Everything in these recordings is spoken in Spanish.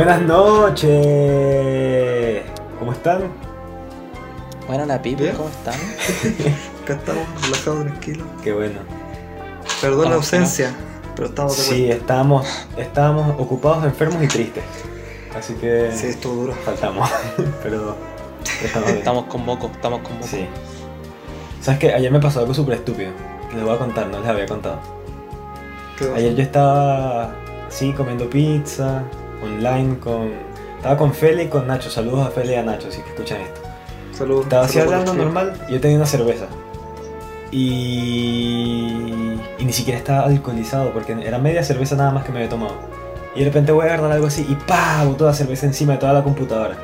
Buenas noches. ¿Cómo están? Buenas la pipa, Bien. ¿cómo están? Acá estamos relajados, tranquilos. Qué bueno. Perdón la ausencia, pero estamos de Sí, estábamos, estábamos ocupados, enfermos y tristes. Así que. Sí, estuvo duro. faltamos. Pero estamos. Estamos con moco, estamos con moco. Sí. ¿Sabes qué? Ayer me pasó algo súper estúpido. Les voy a contar, no les había contado. Ayer yo estaba así comiendo pizza, online con... Estaba con Feli y con Nacho. Saludos a Feli y a Nacho, si que escuchan esto. Saludos. Estaba así saludos hablando normal y yo tenía una cerveza. Y... y ni siquiera estaba alcoholizado porque era media cerveza nada más que me había tomado. Y de repente voy a agarrar algo así y ¡pa! Botó la cerveza encima de toda la computadora.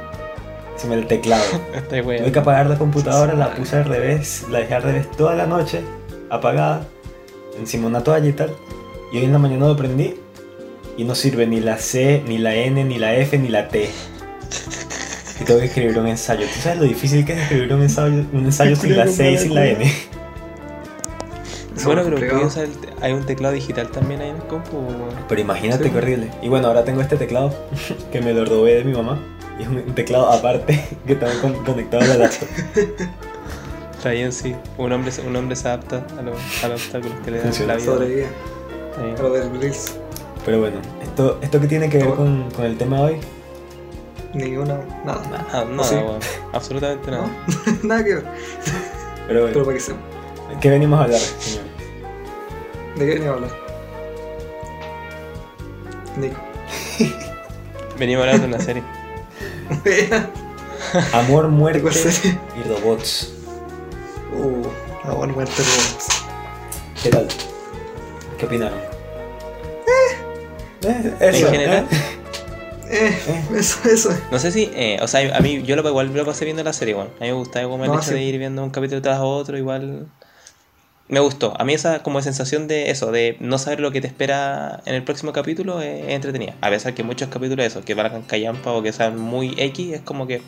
Encima del teclado. Estoy Tuve que apagar la computadora, la puse al revés, la dejé al revés toda la noche, apagada, encima de una toalla y tal. Y hoy en la mañana lo prendí y no sirve ni la C, ni la N, ni la F, ni la T. Y tengo que escribir un ensayo. ¿Tú sabes lo difícil que es escribir un ensayo, un ensayo sin la C y sin la N? Bueno, pero puedo usar el te- hay un teclado digital también ahí en el compu. Pero imagínate Sí. qué horrible. Y bueno, ahora tengo este teclado que me lo robé de mi mamá. Y es un teclado aparte que con- conectado a la laptop. Está bien, sí. Un hombre, se- un hombre se adapta a los, a los obstáculos que le dan la vida. Sobrevive. Está bien. Pero bueno, esto, esto que tiene que ver con, con el tema de hoy. Ni una. Nada. Ah, nada, sí? Absolutamente nada. ¿No? nada que ver. Pero bueno, Pero para que. ¿qué venimos a hablar, señor? ¿De qué venimos a hablar? Nico. Venimos a hablar de una serie. Amor, ¿De muerte serie? y robots. Uh, buena muerte de robots. ¿Qué tal? ¿Qué opinaron? Eh, eso, En general. ¿eh? Eh, Eh. eso, eso. No sé si, eh, o sea, a mí yo lo, igual lo pasé viendo la serie, weón. A mí me gustaba como el No, hecho sí. de ir viendo un capítulo tras otro, igual. Me gustó. A mí esa como sensación de eso, de no saber lo que te espera en el próximo capítulo es entretenida. A pesar que muchos capítulos de esos que valgan callampa o que sean muy X, es como que.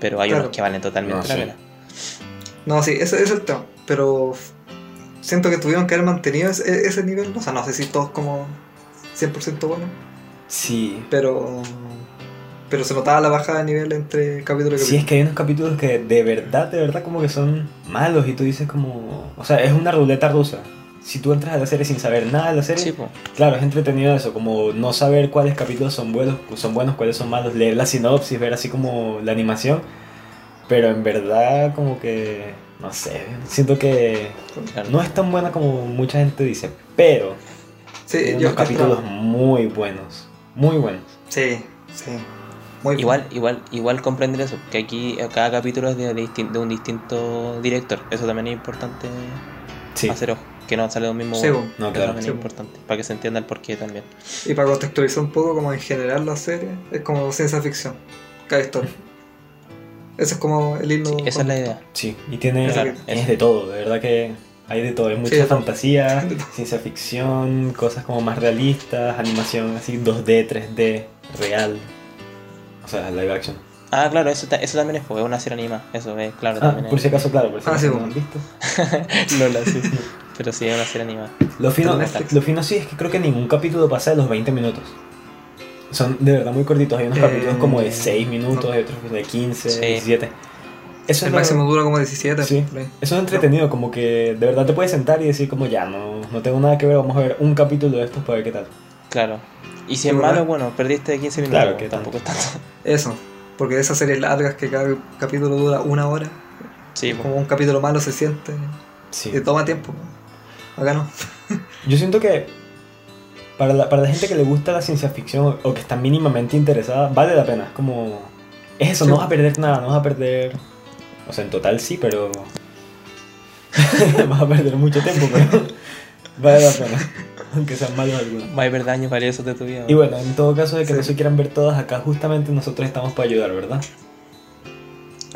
Pero hay Claro. unos que valen totalmente No, la sí. pena. No, sí, ese ese es el tema. Pero siento que tuvieron que haber mantenido ese, ese nivel. O sea, no sé si todos como 100% buenos. Sí. Pero. Pero se notaba la bajada de nivel entre capítulo y Sí, es que hay unos capítulos que de verdad, de verdad como que son malos y tú dices como... O sea, es una ruleta rusa. Si tú entras a la serie sin saber nada de la serie, Sí, claro, es entretenido eso, como no saber cuáles capítulos son buenos, son buenos, cuáles son malos, leer la sinopsis, ver así como la animación, pero en verdad como que, no sé, siento que Claro. no es tan buena como mucha gente dice, pero Sí, yo unos capítulos muy buenos, muy buenos. Sí, sí. Muy Igual, igual, igual comprender eso, que aquí eh, cada capítulo es de, de un distinto director. Eso también es importante Sí, hacer ojo, que no sale de un mismo Sí, bo. no, claro. también Sí, es importante, para que se entienda el porqué también. Y para contextualizar un poco, como en general la serie, es como ciencia ficción. Cada historia. Ese es como el himno. Sí, esa es la idea. Sí, y tiene Claro, es de todo, de verdad que hay de todo, hay mucha fantasía, ciencia ficción, cosas como más realistas, animación así 2D, 3D, real. O sea, live action. Ah, claro, eso, eso también es, porque es una serie animada. Eso es, claro, Ah, también por es. si acaso, claro, por si Ah, acaso sí, no han visto. no la sé. Pero sí, es una serie animada. Lo fino, lo fino sí es que creo que ningún capítulo pasa de los 20 minutos. Son de verdad muy cortitos, hay unos Eh, capítulos como de 6 minutos, no. hay otros de 15, Sí. 17. Eso El es lo- máximo dura como 17. Sí. Eso es entretenido, como que de verdad te puedes sentar y decir como ya, no, no tengo nada que ver, vamos a ver un capítulo de estos para ver qué tal. Claro. Y si es ¿verdad? malo, bueno, perdiste 15 minutos. Claro, que tampoco es tanto. Eso. Porque de esas series largas que cada capítulo dura una hora, Sí, como un capítulo malo se siente Sí. y toma tiempo. Acá no. Yo siento que para la, para la gente que le gusta la ciencia ficción o, o que está mínimamente interesada, vale la pena. Es como. Es eso, Sí. no vas a perder nada, no vas a perder. O sea, en total sí, pero. vas a perder mucho tiempo, pero. vale la pena. Aunque sean malos algunos. Va a haber daños valiosos de tu vida. Y bueno, en todo caso de que Sí. no se quieran ver todas, acá justamente nosotros estamos para ayudar, ¿verdad?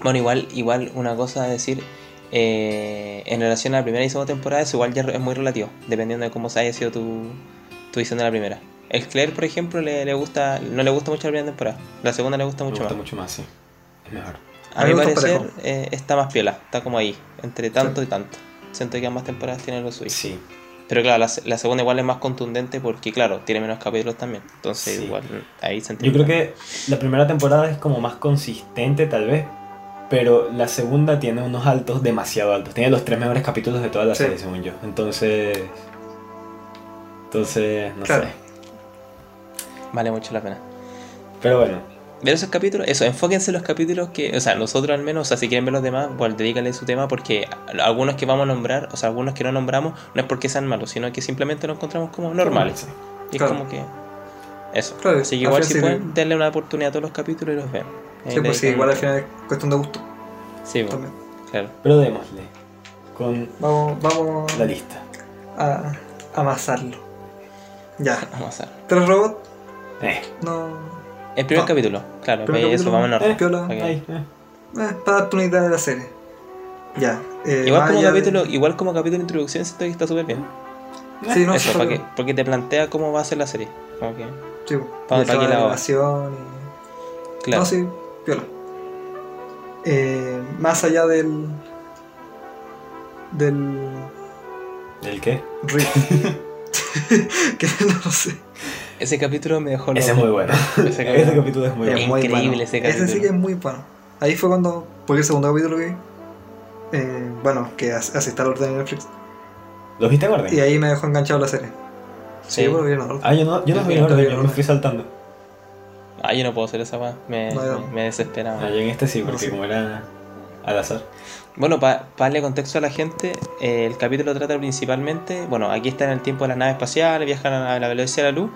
Bueno, igual, igual una cosa a decir, eh, en relación a la primera y segunda temporada, eso igual ya es muy relativo, dependiendo de cómo se haya sido tu, tu visión de la primera. El Claire, por ejemplo, le, le gusta, no le gusta mucho la primera temporada, la segunda le gusta Me mucho gusta más. mucho más, sí. Es mejor. A A mi parecer eh, está más piola, está como ahí, entre tanto y tanto. Siento que ambas temporadas tienen lo suyo. Sí. Pero claro, la, se- la segunda igual es más contundente porque, claro, tiene menos capítulos también. Entonces, Sí. igual ahí se Yo entiende. creo que la primera temporada es como más consistente tal vez, pero la segunda tiene unos altos demasiado altos. Tiene los tres mejores capítulos de toda la Sí. serie, según yo. Entonces... Entonces, no Claro. sé. Vale mucho la pena. Pero bueno, Ver esos capítulos, eso, enfóquense en los capítulos que, o sea, nosotros al menos, o sea, si quieren ver los demás, pues dedícale su tema porque algunos que vamos a nombrar, o sea, algunos que no nombramos, no es porque sean malos, sino que simplemente los encontramos como normales. Sí. Y Claro. es como que. Eso. Claro, Así que igual si sí, pueden, denle una oportunidad a todos los capítulos y los vean. Sí, pues sí, igual al final es cuestión de gusto Sí, pues, también. claro. Pero démosle con Vamos, vamos la lista. a amasarlo. Ya. Vamos a ver. Tres robots, Eh, no. El primer No. capítulo, claro, Primer eso, capítulo, vamos orden. eh, piola. Ok. ahí, eh. Eh, para darte una idea de la serie. Ya. eh, Igual como, allá de- capítulo, igual como capítulo de introducción siento que está súper bien. Sí, no, eso, para que, porque te plantea cómo va a ser la serie. Como que. Sí, Para- para la- animación y. claro. No, sí, piola. Eh, más allá del. del. ¿El qué? riff. que no sé. Ese capítulo me dejó Ese es loco. muy bueno. Ese Ese capítulo. capítulo, es muy Es bueno. muy increíble bueno. ese Ese sí capítulo. que es muy bueno. Ahí fue cuando. Porque el segundo capítulo que vi. eh, bueno, que as- así está el orden de Netflix. ¿Los viste en orden? Y ahí me dejó enganchado la serie. Sí. Sí, bueno, bien, ¿no? Ah, yo no, yo no Yo vi en orden, vi yo en me fui saltando. Ah, yo no puedo hacer esa weá. Me, No, yo- me, me desesperaba. Ah, yo en este sí, No, porque sí. como era al azar. Bueno, para darle contexto a la gente, eh, el capítulo trata principalmente, bueno, aquí está en el tiempo de las naves espaciales, viajan a la velocidad de la luz,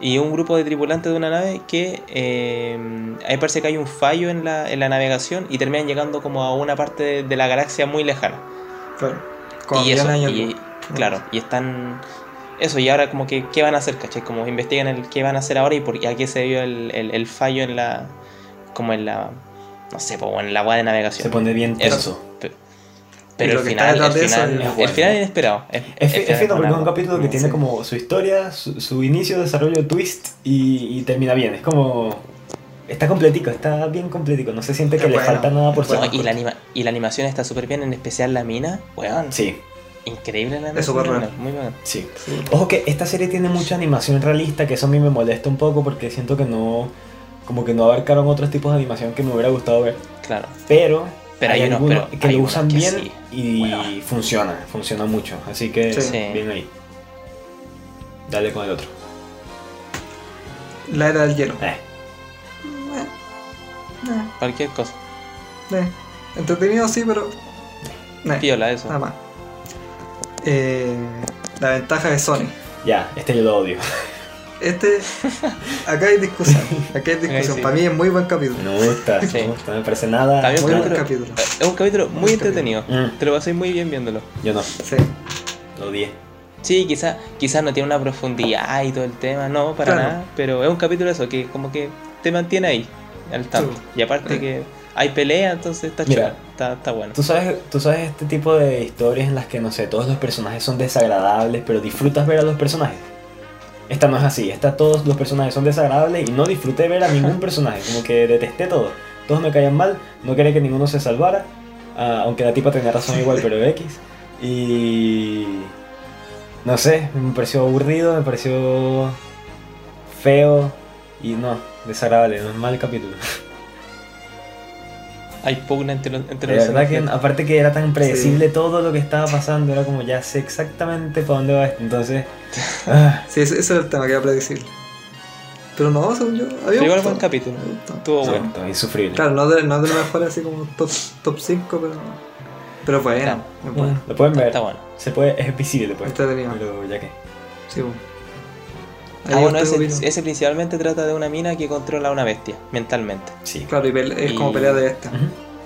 y un grupo de tripulantes de una nave que eh, ahí parece que hay un fallo en la, en la navegación y terminan llegando como a una parte de, de la galaxia muy lejana. Claro. Como y eso, y, claro, y están... Eso, y ahora como que, ¿qué van a hacer, cachai? Como investigan el qué van a hacer ahora y por y a qué se dio el, el, el fallo en la... como en la... no sé, en la web de navegación. Se pone bien Eso. Pero el final, el final, es el bueno. final inesperado. Es, Es, es fino porque es un capítulo que Sí. tiene como su historia, su, su inicio, desarrollo, twist y, y termina bien. Es como. Está completico, está bien completico. No se siente que le bueno, falta nada por es ser No, más y, la anima- y la animación está súper bien, en especial la mina. Weón, Sí, increíble la Es súper animación. buena. Muy buena. sí. Sí. Ojo que esta serie tiene mucha animación realista, que eso a mí me molesta un poco porque siento que no. Como que no abarcaron otros tipos de animación que me hubiera gustado ver. Claro. Pero, Pero hay unos- algunos pero que hay lo unos usan que bien sí. y Bueno. funciona, funciona mucho. Así que Sí. Sí. bien ahí. Dale con el otro. La era del hielo. Eh, Eh, Cualquier cosa. eh. Entretenido sí, pero. eh, Piola, eso. nada más. Eh, la ventaja de Sony. ya, este yo lo odio. Este. Acá hay discusión. Acá hay discusión. sí. Para mí es muy buen capítulo. No me gusta, Sí. no me gusta, me parece nada. También Muy un buen capítulo- capítulo. Es un capítulo muy Muy entretenido. Mm, Te lo pasé muy bien viéndolo. yo no, Sí. lo odié. Sí, quizás quizás no tiene una profundidad y todo el tema, no, para Claro. nada. Pero es un capítulo eso, que como que te mantiene ahí, al tanto. Sí. Y aparte Eh. que hay pelea, entonces está Mira. Está, está bueno. ¿Tú sabes, tú sabes este tipo de historias en las que, no sé, todos los personajes son desagradables, pero disfrutas ver a los personajes. Esta no es así, esta todos los personajes son desagradables y no disfruté ver a ningún personaje, como que detesté todo. Todos me caían mal, no quería que ninguno se salvara, ah, aunque la tipa tenía razón igual, pero X. Y... No sé, me pareció aburrido, me pareció feo y no, desagradable, no es mal capítulo. Hay pugna entre los, entre los verdad que aparte que era tan predecible todo lo que estaba pasando, era como ya sé exactamente para dónde va esto. Entonces, ah, Sí, ese, ese es el tema que era predecible. Pero no, según yo. Había Pero gustado. buen capítulo. Estuvo no, bueno. no, insufrible. Claro, no de, no de lo mejor así como top, top 5, pero. Pero bueno, Claro. es bueno. Lo pueden ver, Está bueno. se puede, es visible pues. Entretenido. Pero ya que. Sí, bueno. Ah, Ahí bueno, ese, principalmente trata de una mina que controla a una bestia, mentalmente. Sí. Claro, y es como pelea de esta.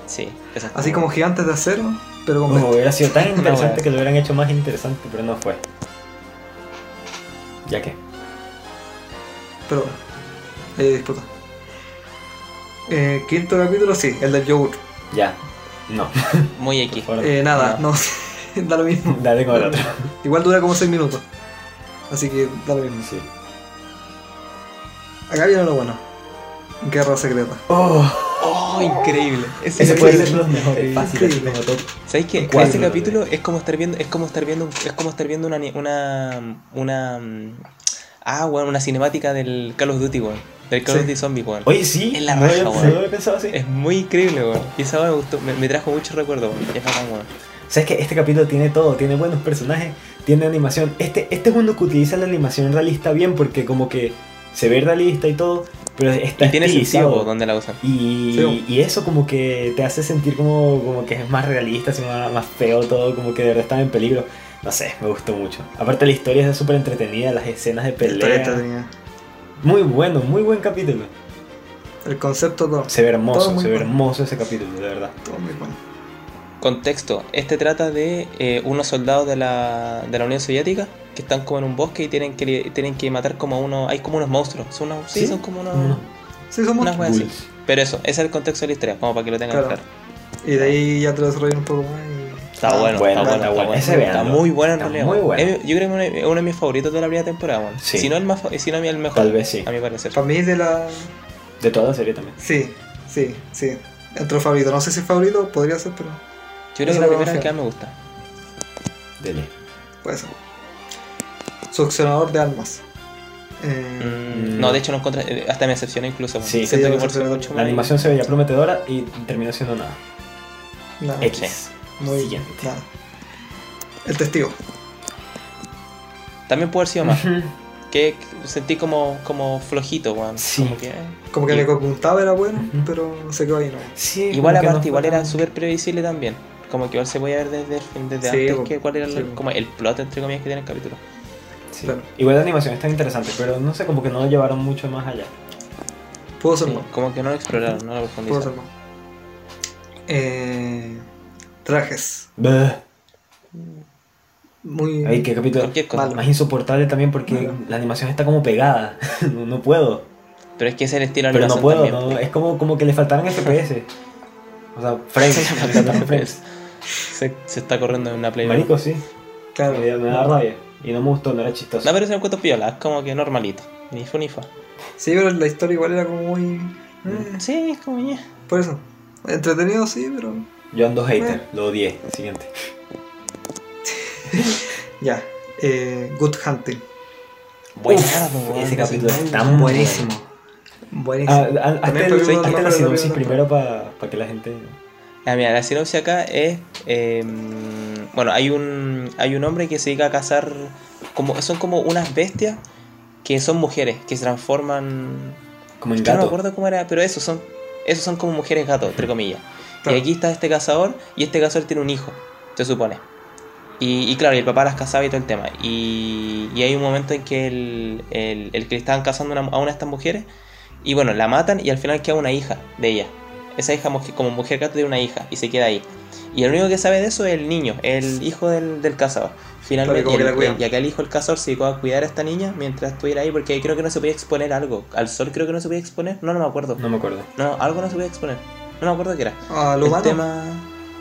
Sí. Así como gigantes de acero, pero Oh, bestia. hubiera sido tan interesante que lo hubieran hecho más interesante, pero no fue. Ya que. Pero bueno, ahí disputa. Eh, quinto capítulo, sí, el del yogur. Ya. No. Muy X. Eh, nada, No. no, da lo mismo. Dale con el otro. Igual dura como 6 minutos. Así que da lo mismo. Sí. Acá viene lo bueno. Guerra secreta. Oh, ¡Oh! increíble. Ese, Ese puede ser los mejores, fácil, así como top. ¿Sabéis qué? ¿Cuál? Ese capítulo es como estar viendo, es como estar viendo, es como estar viendo una, una, una, mm, ah, weón, una cinemática del Call of Duty, weón, del Call of. Duty Zombie, weón. Oye, sí, Es la no, había- raja, no weón. lo había pensado así. Es muy increíble, weón. Y esa me gustó, me, me trajo muchos recuerdos, weón. Es bacán, weón. ¿Sabes que Este capítulo tiene todo, tiene buenos personajes, tiene animación. Este, este es uno que utiliza la animación realista bien porque como que se ve realista y todo, pero está Y tiene sentido donde la usan. Y, Sí. y eso como que te hace sentir como, como que es más realista, así más, más feo todo, como que de verdad están en peligro. No sé, me gustó mucho. Aparte la historia es súper entretenida, las escenas de pelea. entretenida. Muy bueno, muy buen capítulo. El concepto todo. Se ve hermoso, Todo se ve bueno. hermoso ese capítulo, de verdad. Todo muy bueno. Contexto, este trata de eh, unos soldados de la, de la Unión Soviética que están como en un bosque y tienen que, tienen que matar como unos, hay como unos monstruos, son unos, sí, ¿Sí? son como unos, Unos Sí, somos. unas así. Pero eso, ese es el contexto de la historia, como para que lo tengan Claro. claro. Y de ahí ya te lo desarrollan un poco más. Y... Está Ah, bueno, bueno, está bueno, está está bueno. bueno. Ese Está muy bueno en Está realidad. muy bueno. Es yo creo que es uno de mis favoritos de la primera temporada, weón. Sí. Si no el más, si no el mejor. Tal vez sí. A mi parecer. Para mí de la. De toda la serie también. Sí, sí, sí. Entre los favoritos. No sé si es favorito, podría ser, pero Yo creo que la primera es que más me gusta. Dele. puede ser. Succionador de almas. Eh, Mm. No, de hecho no encontré, eh, hasta me decepcionó incluso. Sí. Siento Sí, que mucho La más- animación se veía prometedora y terminó siendo nada. nada, X. muy Siguiente. nada. El testigo. También puede haber sido más. Que sentí como, como flojito, weón. Sí. Como que, eh. Como que Y- le contaba era bueno, Ujú. pero se quedó ahí, ¿no? Sí, Igual que no aparte, igual era súper previsible también. Como que igual se podía ver desde, desde Sí, antes que cuál era el- Sí, como el plot, entre comillas, que tiene el capítulo. Sí. Claro. Igual la animación está interesante, pero no sé, como que no lo llevaron mucho más allá. Pudo ser Sí, más. como que no lo exploraron, no lo Pudo ser profundizaron. más. Eh, trajes. Bleh. Muy. Ay, qué capítulo. Malo. más insoportable también porque Malo. la animación está como pegada. no, no puedo. Pero es que es el estilo de Pero no puedo, también. no, es como, como que le faltaran FPS. O sea, frames. le faltaran frames. Se, se está corriendo en una play. Marico, sí. Claro. Me, me da rabia. Y no me gustó, no era chistoso. No, pero se me cuento piola, es como que normalito. Ni fu ni fa. Sí, pero la historia igual era como muy. eh, Sí, es como ya. por eso. Entretenido, sí, pero. Yo ando hater, lo odié. Siguiente. Ya. Eh, Good Hunting. Bueno, ese capítulo es tan Buenísimo. Buenísimo. Ah, ah, hazte También el- fue uno de los hazte la de sinopsis la primero para que la gente. Ah, mira, la sinopsis acá es. eh, bueno, hay un, hay un hombre que se dedica a cazar. Como, son como unas bestias que son mujeres, que se transforman. Como en Yo no me gato. acuerdo cómo era, pero esos son, esos son como mujeres gato, entre comillas. Claro. Y aquí está este cazador, y este cazador tiene un hijo, se supone. Y, y claro, y el papá las cazaba y todo el tema. Y, y hay un momento en que el, el, el que le estaban cazando una- a una de estas mujeres, y bueno, la matan y al final queda una hija de ella. Esa hija como mujer gato tiene una hija y se queda ahí. Y el único que sabe de eso es el niño, el hijo del, del cazador. Finalmente, y, el- y acá el hijo del cazador se dedicó a cuidar a esta niña mientras estuviera ahí, porque creo que no se podía exponer algo. Al sol creo que no se podía exponer, no, no me acuerdo. No me acuerdo. No, algo no se podía exponer. No me acuerdo qué era. Ah, lo el tema.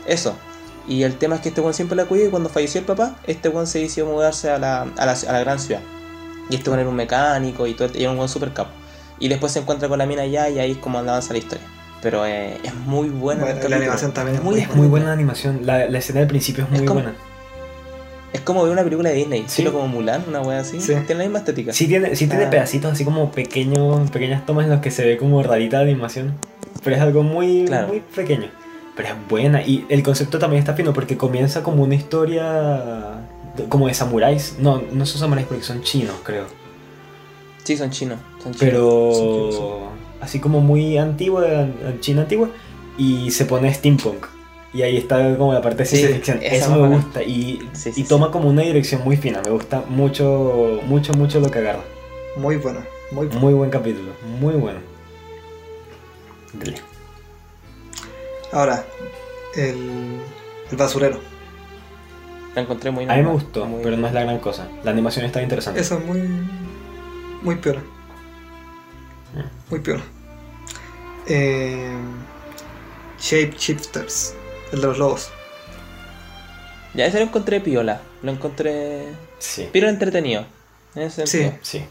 Eso. Y el tema es que este weón siempre la cuidó y cuando falleció el papá, este weón se decidió mudarse a la, a la, a la gran ciudad. Y este weón era un mecánico y todo, y era un weón super capo. Y después se encuentra con la mina allá y ahí es como avanza la historia. Pero eh, es muy buena. Bueno, la capítulo. animación también es muy, muy Es muy buena la animación. La, la escena del principio es muy Es como- buena. Es como ver una película de Disney, Sí. estilo como Mulan, una wea así. Sí. Tiene la misma estética. Sí tiene, sí tiene Ah. pedacitos así como pequeños, pequeñas tomas en los que se ve como rarita la animación. Pero es algo muy, Claro. muy pequeño. Pero es buena. Y el concepto también está fino porque comienza como una historia de- como de samuráis. No, no son samuráis porque son chinos, creo. Sí, son chinos. Son chinos. Pero. Así como muy antigua, an- China antigua. Y se pone steampunk. Y ahí está como la parte de Sí, ciencia ficción. esa Eso me gusta. Y, Sí, y sí, toma como una dirección muy fina. Me gusta mucho, mucho, mucho lo que agarra. Muy buena. Muy buena. Muy buen capítulo, muy bueno. Dale. Ahora, el, el basurero. La encontré muy A mí me normal, gustó, muy- pero no es la gran cosa. La animación está interesante. Eso es muy. Muy piola. Muy piola. Eh, Shape Shifters. El de los lobos. Ya, ese lo encontré piola. Lo encontré. Sí, Pero entretenido. En ese Sí. sí.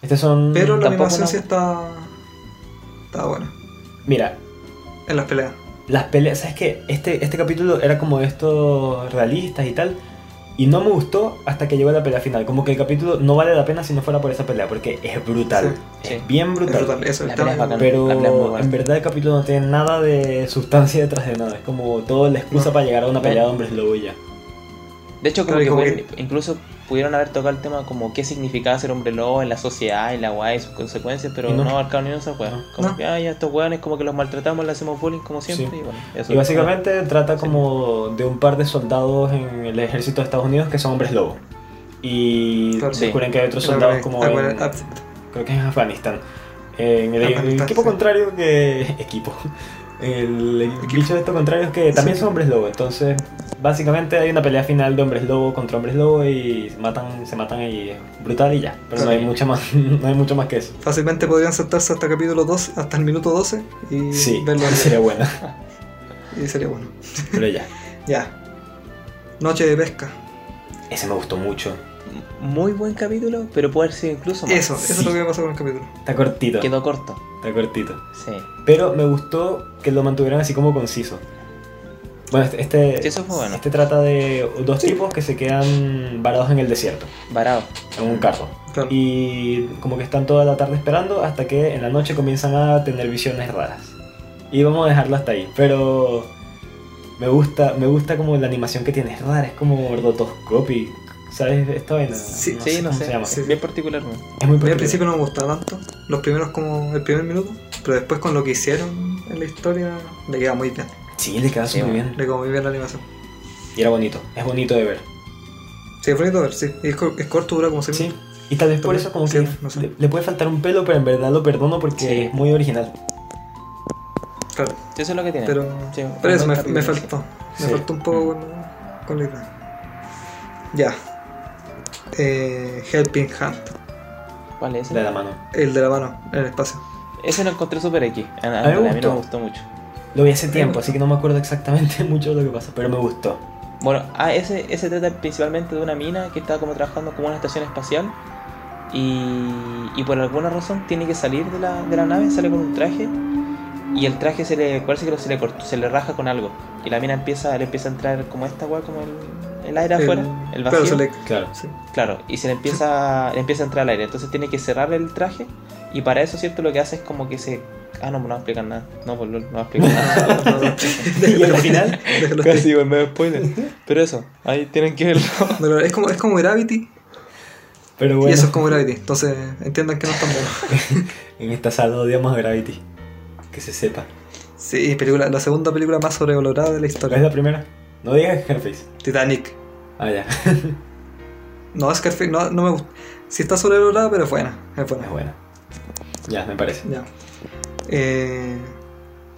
Estos son. Pero la animación sí está. Está buena. Mira, En las peleas. Las peleas, ¿sabes qué? Este, este capítulo era como de estos realistas y tal. Y no me gustó hasta que llegó la pelea final. Como que el capítulo no vale la pena si no fuera por esa pelea, porque es brutal. Sí. Es bien Es brutal. brutal, eso, La pelea es bacán. Pero La pelea es muy buena. en verdad el capítulo no tiene nada de sustancia detrás de nada. Es como todo la excusa No. para llegar a una pelea de hombres lobo y ya. De hecho, como Claro, que, como incluso pudieron haber tocado el tema como qué significaba ser hombre lobo en la sociedad y la guay y sus consecuencias, pero no. no, abarcaron ni una. No. Como No. que, ay, a estos hueones como que los maltratamos, le hacemos bullying como siempre. Sí. Y bueno, eso Y básicamente trata como de un par de soldados en el ejército de Estados Unidos que son hombres lobo. Y Claro. descubren que hay otros En soldados como en, Af- creo que es en Afganistán. En el, el Afganistán, equipo sí. contrario que... Equipo. El, bicho de estos contrarios que también Sí. son hombres lobo. Entonces, básicamente hay una pelea final de hombres lobo contra hombres lobo y se matan, se matan y es brutal y ya. Pero no hay mucha más, no hay mucho más que eso. Fácilmente podrían saltarse hasta capítulo 2, hasta el minuto 12 y Sí, verlo sería buena. y sería bueno. Pero ya. Ya. Noche de pesca. Ese me gustó mucho. Muy buen capítulo, pero puede haber sido incluso más. Eso, eso es lo que me pasó con el capítulo. Está cortito. Quedó corto. Está cortito. Sí. Pero me gustó que lo mantuvieran así como conciso. Bueno, este, este, Sí, eso fue bueno. este trata de dos tipos que se quedan varados en el desierto, Varado. en un carro. Claro. Y como que están toda la tarde esperando hasta que en la noche comienzan a tener visiones raras. Y vamos a dejarlo hasta ahí. Pero me gusta, me gusta como la animación que tiene. Es rara, es como rotoscopy. ¿Sabes esta vaina? Sí, Sí, no cómo sé. se llama. Sí. Bien particular. ¿no? Es muy A mí al particular. principio no me gustaba tanto, los primeros como el primer minuto, pero después con lo que hicieron en la historia le queda muy bien, Sí, le queda Sí, súper bueno. bien. le quedó muy bien la animación. Y era bonito. Es bonito de ver. Sí, es bonito ver, sí. Y es, es corto, dura como se Sí. Y tal vez por eso como sí, que no sé. le, le puede faltar un pelo, pero en verdad lo perdono porque Sí. es muy original. Claro, Sí, Eso es lo que tiene. pero, Sí, pero eso me, me faltó, me Sí. faltó un poco con, con la idea. Ya. Eh, Helping Hand, ¿Cuál es ese? Le da la mano. el de la mano en el espacio. Ese lo encontré super X. A, a- A mí me gustó. mucho. Lo vi hace tiempo, así que no me acuerdo exactamente mucho de lo que pasa, pero me gustó. Bueno, ah, ese, ese trata principalmente de una mina que está como trabajando como una estación espacial y, y por alguna razón tiene que salir de la, de la nave, sale con un traje y el traje se le parece que se le cortó, se le raja con algo y la mina empieza le empieza a entrar como esta weá como el, el aire afuera, el vacío. Claro, le, Claro. sí. Claro, y se le empieza, le empieza a entrar el aire, entonces tiene que cerrar el traje y para eso, ¿cierto? Lo que hace es como que se... Ah, no, no va a explicar nada. No, pues no, no va a explicar nada. Y al final. Casi, medio spoiler. Pero eso, ahí tienen que verlo. Es como, es como Gravity pero y bueno, eso es como Gravity. Entonces entiendan que no es tan bueno. en esta sala odiamos a Gravity. Que se sepa. Sí, película, la segunda película más sobrevalorada de la ¿Cuál es historia. la primera? No digas Scarface. Titanic. Ah, ya. No, Scarface, no, no me gusta. Sí está sobrevalorada, pero es buena. Es buena. es buena. Ya, me parece. Ya. Eh,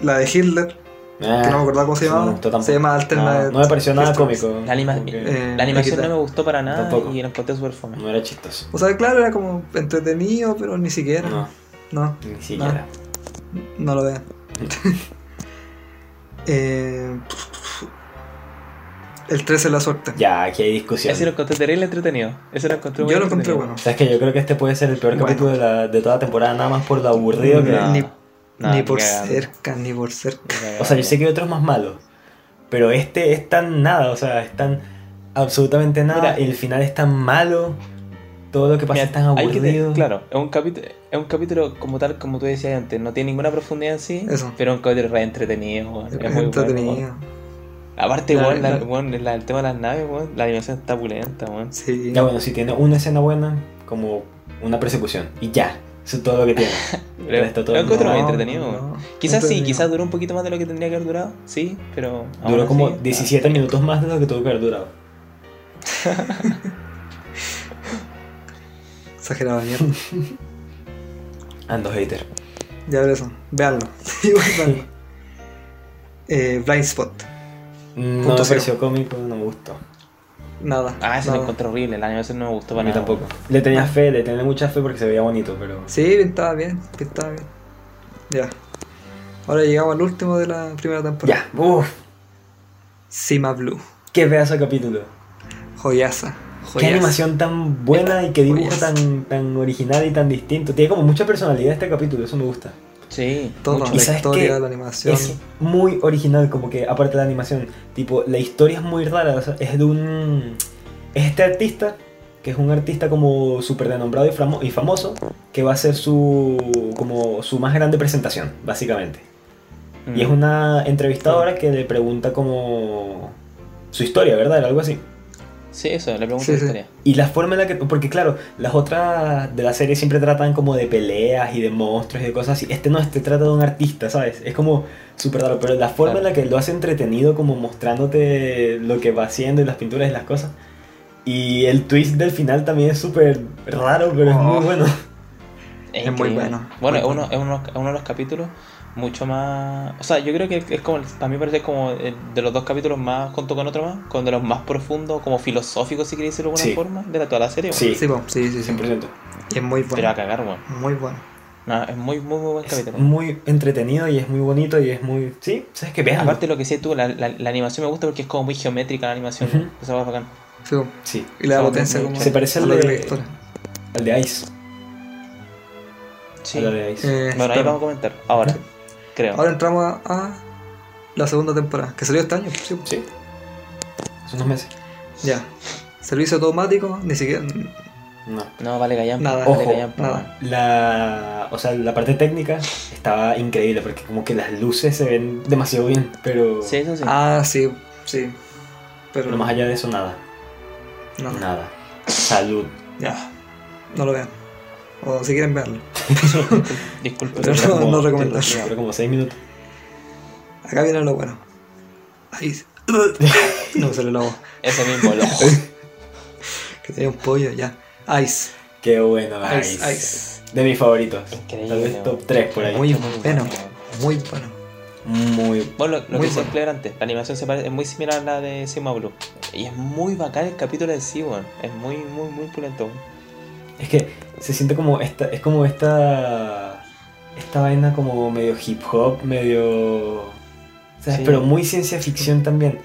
la de Hitler, Ah, que no me acordaba cómo se me llamaba. se llama Alternate. No, no me pareció nada History. cómico. La, anima- Eh, la animación no me gustó para nada Tampoco. y la encontré súper fome. No era chistoso. O sea, claro, era como entretenido, pero ni siquiera. No, No, ni siquiera. no lo vean. eh, el 13 es la suerte. Ya, aquí hay discusión. Ese lo encontré terrible entretenido. Ese lo encontré muy Yo lo encontré bueno. Sabes que yo creo que este puede ser el peor Bueno. capítulo de, la, de toda la temporada, nada más por lo aburrido que. No. Ni, No, ni ni por cagando. cerca, ni por cerca. O sea, yo sé que hay otros más malos, pero este es tan nada, o sea, es tan absolutamente nada. Mira. el final es tan malo, todo lo que pasa Mira, es tan te- aburrido. claro, es un, capítulo, es un capítulo como tal, como tú decías antes, no tiene ninguna profundidad en sí, Eso. pero es un capítulo re entretenido, Es es muy bueno, entretenido. Aparte, La- weón, la- la- weón, la- el tema de las naves, weón, la animación está pulenta, weón. Sí. Ya bueno, si tiene una escena buena, como una persecución, y ya, eso es todo lo que tiene. El Pero resto todo lo encuentro no. muy entretenido, no. Quizás sí, quizás duró un poquito más de lo que tendría que haber durado, sí, pero... aún Duró como así, 17 ah, minutos más de lo que tuvo que haber durado. Exagerado, mierda. Ando hater. Ya ver eso. Veanlo. Igual veanlo. Eh, Blind Spot. Mm, No Punto me pareció cómico, no me gustó. Nada. Ah, ese lo nada. encontré horrible, la animación no me gustó para mí nada. tampoco. Le tenía fe, le tenía mucha fe porque se veía bonito, pero. Sí, pintaba bien. Pintaba bien. Ya. Ahora llegamos al último de la primera temporada. Ya, uff, Sima Blue. qué pedazo de capítulo. Joyaza. Qué animación tan buena y qué dibujo Joyaza. tan, tan original y tan distinto. Tiene como mucha personalidad este capítulo, eso me gusta. Sí, Todo, mucho. ¿Y la sabes historia, qué? la animación. Es muy original, como que aparte de la animación, tipo, la historia es muy rara, o sea, es de un... Es este artista, que es un artista como súper renombrado y, famo- y famoso, que va a ser su, como su más grande presentación, básicamente. Mm. Y es una entrevistadora que le pregunta como su historia, ¿verdad? Era algo así. Sí, eso, le pregunto Sí, la sí. historia. Y la forma en la que... Porque claro, las otras de la serie siempre tratan como de peleas y de monstruos y de cosas así. Este no, este trata de un artista, ¿sabes? Es como súper raro. Pero la forma Claro. en la que lo hace entretenido, como mostrándote lo que va haciendo y las pinturas y las cosas. Y el twist del final también es súper raro, pero es muy Oh. bueno. Es muy increíble. bueno, Bueno, muy es uno, es uno, es uno de los capítulos mucho más. O sea, yo creo que es como. A mí parece como el- de los dos capítulos más, junto con otro más, con de los más profundos, como filosóficos, si queréis decirlo de alguna Sí. forma, de la, toda la serie. Sí, Sí, po, sí, sí, sí. 100%. Y es muy Pero a bueno. cagar, weón. Muy bueno. No, es muy, muy, muy buen Es capítulo. muy entretenido y es muy bonito y es muy... Sí, ¿sabes qué? Vean. Aparte, lo que sí tú, la, la, la animación me gusta porque es como muy geométrica la animación. Eso va bacán. Sí, Y la potencia como. se parece al de- la historia. al de Ice. Sí. Al de Ice. Eh, Bueno, ahí vamos a comentar. Ahora. Creo. Ahora entramos a, a la segunda temporada, que salió este año. Sí. Sí. Hace unos meses. Ya. Servicio automático, ni siquiera. No. No, vale callan. Nada. vale Ojo, callan, nada. La, o sea, la parte técnica estaba increíble porque como que las luces se ven demasiado bien, pero, Sí, eso sí. Ah, sí, sí. Pero. pero más allá de eso nada, no. nada. Salud. Ya. No lo vean. O si quieren verlo. Disculpe. Pero no- como- no recomendable. dura como 6 minutos. Acá viene lo bueno. Ahí. no sale la voz. Ese mismo, el ojo. Que tenía un pollo, ya. Ice. Qué bueno, Ice, Ice. Ice. De mis favoritos. Increíble, Tal vez top 3 por ahí. Muy Muy bueno. bueno. Muy bueno. Muy. Bueno, lo, lo Muy que bueno. Claire antes, la animación se parece, es muy similar a la de Sigma Blue. Y es muy bacán el capítulo en sí, weón. Es muy, muy, muy pulento. Es que se siente como esta, es como esta, esta vaina como medio hip hop, medio, ¿sabes? Sí. pero muy ciencia ficción también.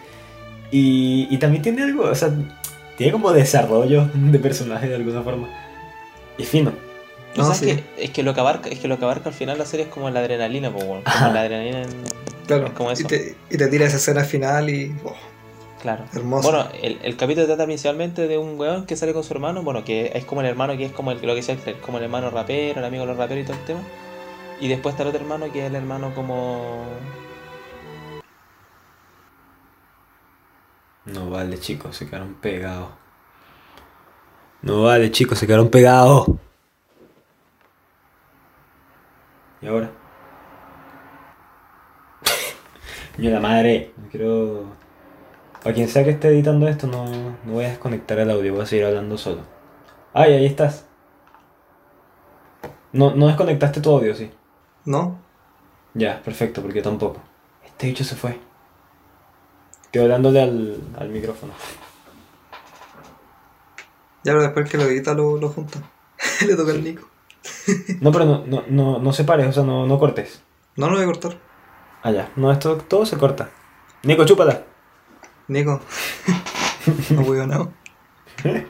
Y, y también tiene algo, o sea, tiene como desarrollo de personaje de alguna forma. Y fino. ¿No No, sabes sí. que, es que lo que abarca, es que lo que abarca al final la serie es como la adrenalina, pues. Como la adrenalina en... Claro. Es como eso. Y te, y te tira esa escena final y. oh, Claro. hermoso. Bueno, el, el capítulo trata principalmente de un weón que sale con su hermano, bueno, que es como el hermano que es como el, lo que decía como el hermano rapero, el amigo de los raperos y todo el tema. Y después está el otro hermano que es el hermano como... No vale, chicos, se quedaron pegados. No vale, chicos, se quedaron pegados. ¿Y ahora? Yo la madre, no quiero... Para quien sea que esté editando esto, no, no voy a desconectar el audio, voy a seguir hablando solo. Ay, ahí estás. No, no desconectaste tu audio, sí. ¿No? Ya, perfecto, porque yo tampoco. Este bicho se fue. Quedó hablándole al, al micrófono. Ya, pero después que lo edita lo, lo junta. Le toca al Nico. No, pero no, no, no, no separes, o sea, no, no cortes. No lo voy a cortar. Ah, ya. No, esto todo se corta. Nico, chúpala. Nico. no voy a nada. A ver,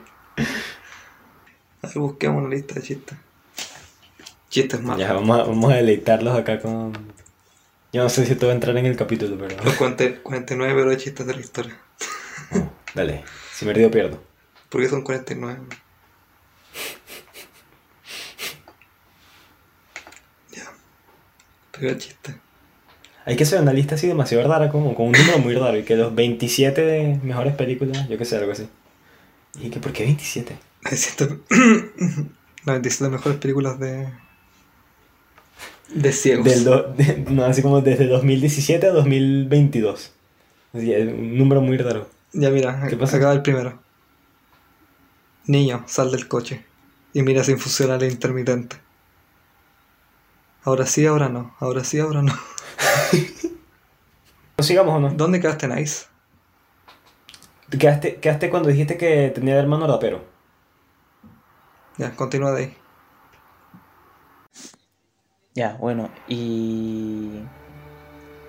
busquemos una lista de chistes. Chistes malos. Ya, vamos a, vamos a deleitarlos acá con... Yo no sé si esto va a entrar en el capítulo, pero... Los 40 49 pero de chistes de la historia. Oh, dale, si me río pierdo. ¿Por qué son 49? Ya. Primer chiste. Hay que hacer una lista así demasiado rara, como con un número muy raro, y que los 27 mejores películas, yo que sé, algo así. ¿Y que por qué 27? Las 27 las 27 mejores películas de. de ciegos. Del do- de- no, así como desde 2017 a 2022. Así, es un número muy raro. Ya mira, ¿Qué pasa? acaba el primero. Niño, sal del coche y mira sin funcionar el intermitente. Ahora sí, ahora no. Ahora sí, ahora no. ¿No sigamos o no? ¿Dónde quedaste, Nice? Quedaste, quedaste cuando dijiste que tenía hermano rapero. Ya, continúa de ahí. Ya, bueno, y...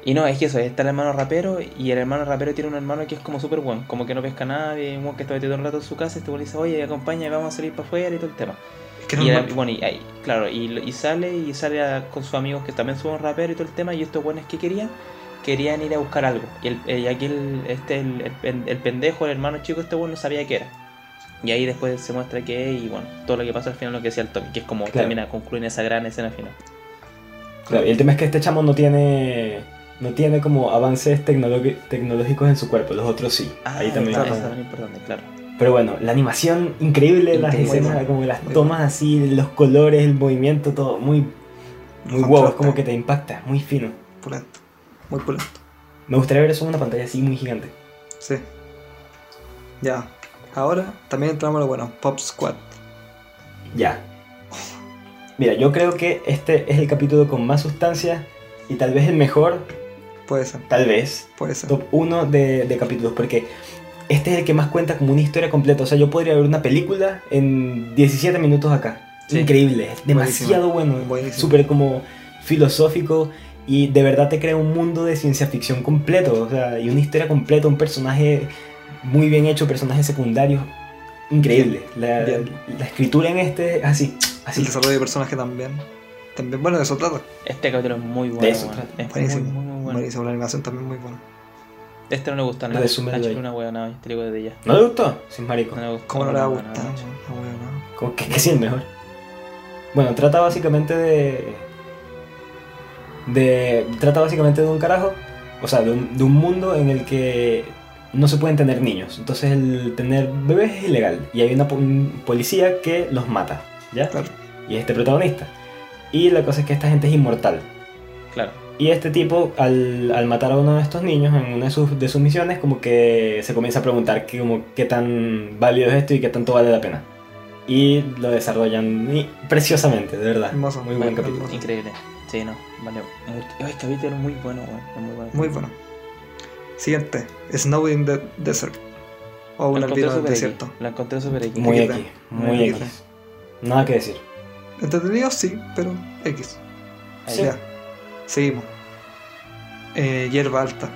Y no, es que eso, está el hermano rapero y el hermano rapero tiene un hermano que es como súper bueno, como que no pesca a nadie, un weón que está metido un rato en su casa, este le dice, oye, acompaña, vamos a salir para afuera y todo el tema. Que no y, es era- mal. bueno, y, ahí, claro, y, y sale y sale a- con sus amigos que también son raperos y todo el tema. Y estos buenos que querían, querían ir a buscar algo. Y, el, eh, y aquí el, este, el, el pen- el pendejo, el hermano chico, este bueno no sabía qué era. Y ahí después se muestra qué es y bueno, todo lo que pasa al final lo que decía el Tommy, que es como Claro. termina, concluye en esa gran escena final. Claro, y el tema es que este chamo no tiene no tiene como avances tecnológicos en su cuerpo, los otros sí. Ahí también claro, está. eso es importante, claro. Pero bueno, la animación increíble, las escenas, como las tomas así, los colores, el movimiento, todo muy muy Contraste. guau, es como que te impacta, muy fino. Pulento. Muy pulento. Me gustaría ver eso en una pantalla así muy gigante. Sí. Ya. Ahora también entramos a lo bueno. Pop Squad. Ya. Mira, yo creo que este es el capítulo con más sustancia y tal vez el mejor, Puede ser. tal vez, Puede ser. top 1 de, de capítulos, porque este es el que más cuenta como una historia completa. O sea, yo podría ver una película en 17 minutos acá. Sí. Increíble, demasiado bueno, Buenísimo. súper como filosófico y de verdad te crea un mundo de ciencia ficción completo. O sea, y una historia completa, un personaje muy bien hecho, personajes secundarios. Increíble. La, escritura en este es así, El así. desarrollo de personaje también. También, bueno, de eso trata. Este capítulo es muy bueno. De eso weón. trata. Es Buenísimo. muy, muy, muy bueno. Buenísimo. La animación también muy buena. Este no le gusta nada. Es una wea nada, este digo desde ella. ¿No le gustó? Sin marico. No le gustó. ¿Cómo no le va a gustar? no. Que, que sí, el mejor. Bueno, trata básicamente de. De. Trata básicamente de un carajo. O sea, de un, de un mundo en el que no se pueden tener niños. Entonces, el tener bebés es ilegal. Y hay una po- un policía que los mata. ¿Ya? Claro. Y es este protagonista. Y la cosa es que esta gente es inmortal. Claro. Y este tipo, al, al matar a uno de estos niños en una de sus, de sus misiones, como que se comienza a preguntar que, como, qué tan válido es esto y qué tanto vale la pena. Y lo desarrollan y- preciosamente, de verdad. Hermoso. Muy buen capítulo. Increíble. Sí, no. Vale. Ay, capítulo muy bueno, weón. es Muy bueno. Muy bueno. Siguiente. Snow in the Desert. O un La encontré albino del desierto. La encontré super X. Muy X. Muy X. Nada que decir. Entretenido, sí, pero X. Ahí. Sí. Ya. Seguimos. Eh, hierba alta.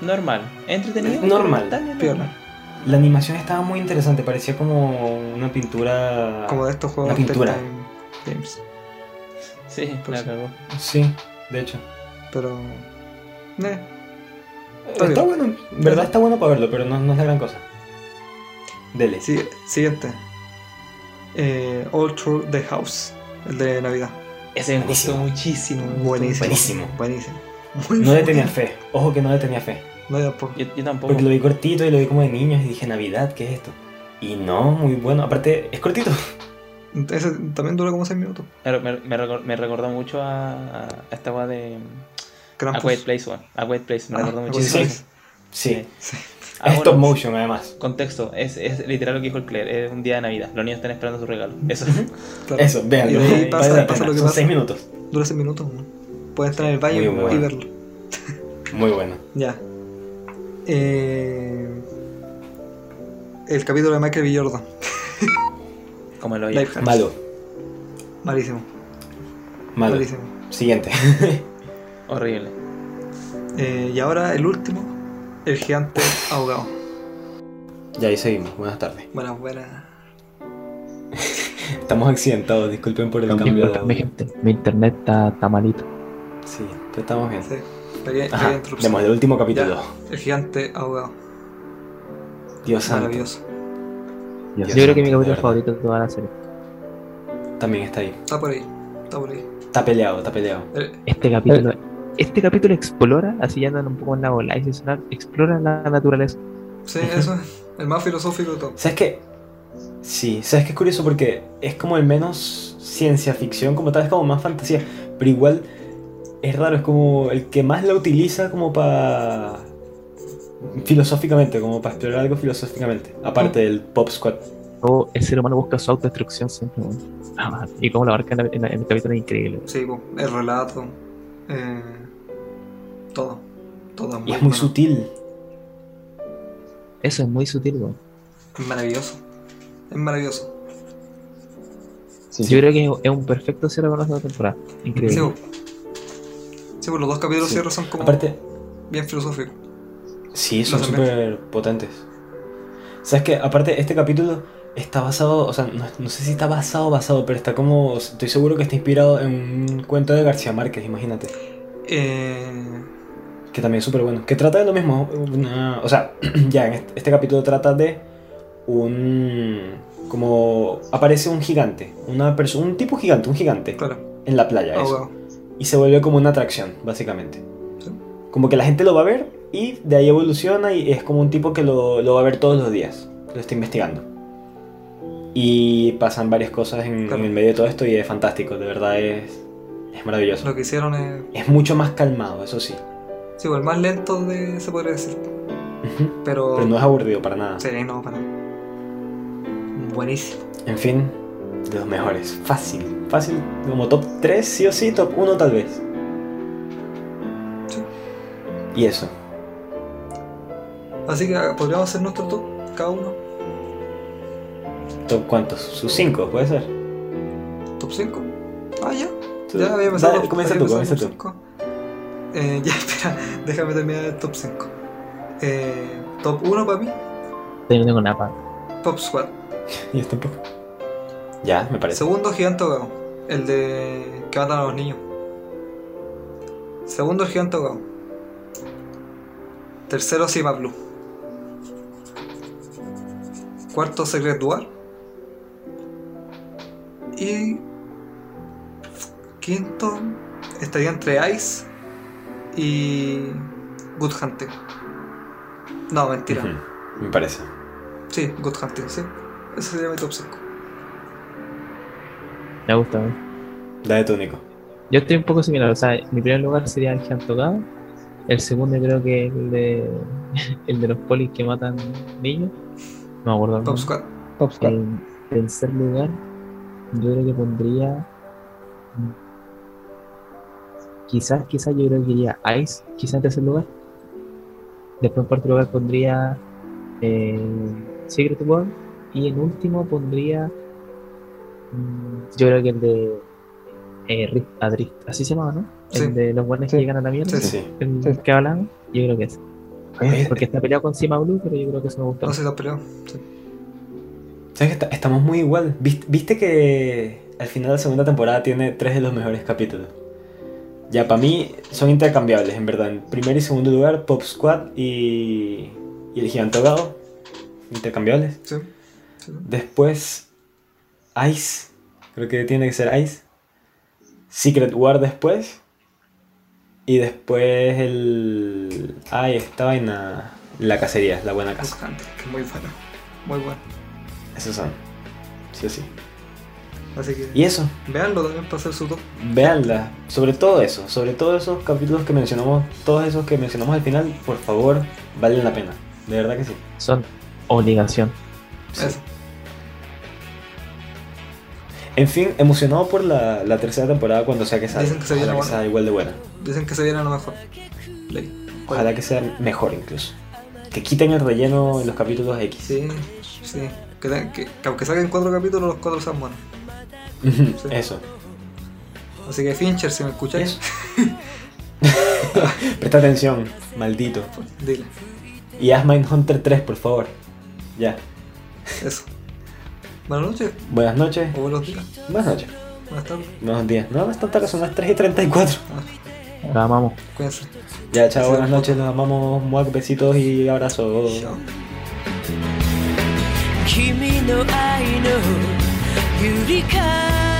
Normal. Entretenido. Normal. Piola. normal. La animación estaba muy interesante, parecía como una pintura. Como de estos juegos Una pintura. Games. Sí, Pues la sí. cagó. Sí, de hecho. Pero. Eh, Está, bueno, en verdad está bueno para verlo, pero no, no es la gran cosa. Dele. sigue- siguiente. Eh, All Through the House. El de Navidad. Ese me gustó Buenísimo. muchísimo. me gustó Buenísimo. Buenísimo. Buenísimo. No le tenía fe. Ojo que no le tenía fe. No, yo tampoco. Yo, yo tampoco. Porque lo vi cortito y lo vi como de niños y dije, Navidad, ¿qué es esto? Y no, muy bueno. Aparte, es cortito. Ese también dura como 6 minutos. Me, me, me recor- me recordó mucho a, a esta weá de. A Krampus. Quiet Place, weón. A Quiet Place, me Ah, recordó A muchísimo. Eso. Sí. Sí. Ah, es bueno, stop motion, además. Contexto, es, es literal lo que dijo el Claire, es un día de Navidad, los niños están esperando su regalo. Eso. Claro. Eso, véanlo. Y de ahí vale pasa- la pasa lo que Son pasa. 6 minutos. Dura 6 minutos. ¿no? Puedes estar en el baño Muy y bueno. verlo. Muy bueno. Ya. Eh, el capítulo de Michael B. Jordan. Como. Life hacks. Malo. Malísimo. Malo. Malísimo. Siguiente. Horrible. Eh, y ahora el último. El gigante ahogado. ya ahí seguimos. Buenas tardes. Buenas, buenas. Estamos accidentados. Disculpen por el Mi, cambio de mi audio. gente, mi internet está, está malito. Sí, pero estamos bien. Sí. Pequeña, Ajá. el último capítulo. Ya. El gigante ahogado. Dios santo. Maravilloso. Yo, creo que mi capítulo favorito de toda la serie. También está ahí. Está por ahí. Está por ahí. Está peleado, está peleado. El- Este capítulo, este capítulo explora, así ya andan un poco en la bola y sonar, explora la naturaleza. sí, eso es. El más filosófico de todo. ¿Sabes qué? Sí, ¿sabes qué es curioso? Porque es como el menos ciencia ficción, como tal, es como más fantasía. Pero igual es raro, es como el que más la utiliza como para. Filosóficamente, como para explorar algo filosóficamente. Aparte del Pop Squad. Todo el ser humano busca su autodestrucción siempre. Ah, y como la abarca en, la- en la- en el capítulo es increíble. Sí, el relato. eh, todo. Todo es muy, Y es muy bueno. sutil. Eso es muy sutil, weón. Es maravilloso. Es maravilloso. Sí, Yo creo que es un perfecto cierre para esta temporada. Sí, Increíble. po. Sí, pues los dos capítulos Sí. cierres son como Aparte, bien filosóficos. Sí, son súper potentes. ¿Sabes qué? Aparte, este capítulo está basado, o sea, no, no sé si está basado basado, pero está como, estoy seguro que está inspirado en un cuento de García Márquez, imagínate. Eh, Que también es súper bueno. Que trata de lo mismo. una- o sea, ya en este, este capítulo trata de un... Como aparece un gigante. Una persona, un tipo gigante, un gigante. claro. En la playa, eso. Ahogado. Y se vuelve como una atracción, básicamente. Sí. Como que la gente lo va a ver y de ahí evoluciona y es como un tipo que lo, lo va a ver todos los días. Lo está investigando. Y pasan varias cosas en, Claro. en el medio de todo esto y es fantástico, de verdad es, es maravilloso. Lo que hicieron es. Es mucho más calmado, eso sí. Sí, el más lento de. se podría decir. Pero. Pero no es aburrido para nada. Sí, no, para nada. Buenísimo. En fin, de los mejores. Fácil. Fácil. Como top 3, sí o sí, top 1 tal vez. Sí. Y eso. Así que podríamos hacer nuestro top cada uno. ¿Top cuántos? Sus 5, puede ser. ¿Top 5? Ah, ya. Tú- Ya había dale, top- comienza había tú, comienza el tú. top cinco. Eh, ya, espera, déjame terminar el top 5. Eh, top 1 para mí, Yo no tengo nada para. Pop Squad. Yo tampoco. Ya, me parece. Segundo, Gigante Ahogado. El de que matan a los niños. Segundo, el Gigante Ahogado. Tercero, Cima Blue. Cuarto, Secret War. Y quinto, estaría entre Ice y Good Hunting. No, mentira. Me parece. Sí, Good Hunting, sí. Ese sería mi top 5. Me gusta, ¿eh? Dale tú, Nico. Yo estoy un poco similar, o sea, mi primer lugar sería el Gigantogado. El segundo creo que el de el de los polis que matan niños. No me acuerdo. nombre. Squad. En tercer lugar, yo creo que pondría. Quizás, quizás yo creo que iría Ice, quizás en tercer lugar. Después en cuarto lugar pondría eh, Secret World. Y en último pondría. mm, Yo creo que el de eh, Rift Adrift, así se llama, ¿no? Sí. El de los buenos Sí. que llegan a la mierda. Sí, Sí. El Sí. que hablamos, yo creo que es. Oye, Porque está peleado con Cima Blue, pero yo creo que eso me gusta. No si lo peleó. Sí. ¿Sabes que esta- estamos muy igual? ¿Viste, viste que al final de la segunda temporada tiene tres de los mejores capítulos? Ya, para mí son intercambiables, en verdad. En primer y segundo lugar, Pop Squad y, y el Gigante Ahogado. Intercambiables. Sí. sí. Después, Ice. Creo que tiene que ser Ice. Secret War después. Y después el... Ay, esta vaina... La cacería, la buena casa. Que muy bueno. Muy bueno. Esos son. Sí o sí. Así que Y eso, veanlo también para hacer su top. véanla. Sobre todo eso, sobre todo esos capítulos que mencionamos, todos esos que mencionamos al final, por favor, valen la pena. De verdad que sí. Son obligación. Sí. Eso. En fin, emocionado por la, la tercera temporada cuando sea que salga. Dicen que se viene Ojalá que buena. sea igual de buena. Dicen que se viene a lo mejor. Ojalá que sea mejor incluso. Que quiten el relleno en los capítulos X. Sí, sí. Que, ten- que, que aunque saquen cuatro capítulos, los cuatro sean buenos. Eso. Así que Fincher, si me escucháis, Presta atención, maldito. dile. Y haz Mindhunter 3, por favor. Ya. Eso. Buenas noches Buenas noches. o buenos días. Buenas noches. Buenas tardes. Buenos días. No, no es tan tarde, son las 3 y 34. Ah, La amamos. cuídense. Ya, chao, Sí, buenas un noches, los amamos, muac, besitos y abrazos. Chao. 君の愛のゆりか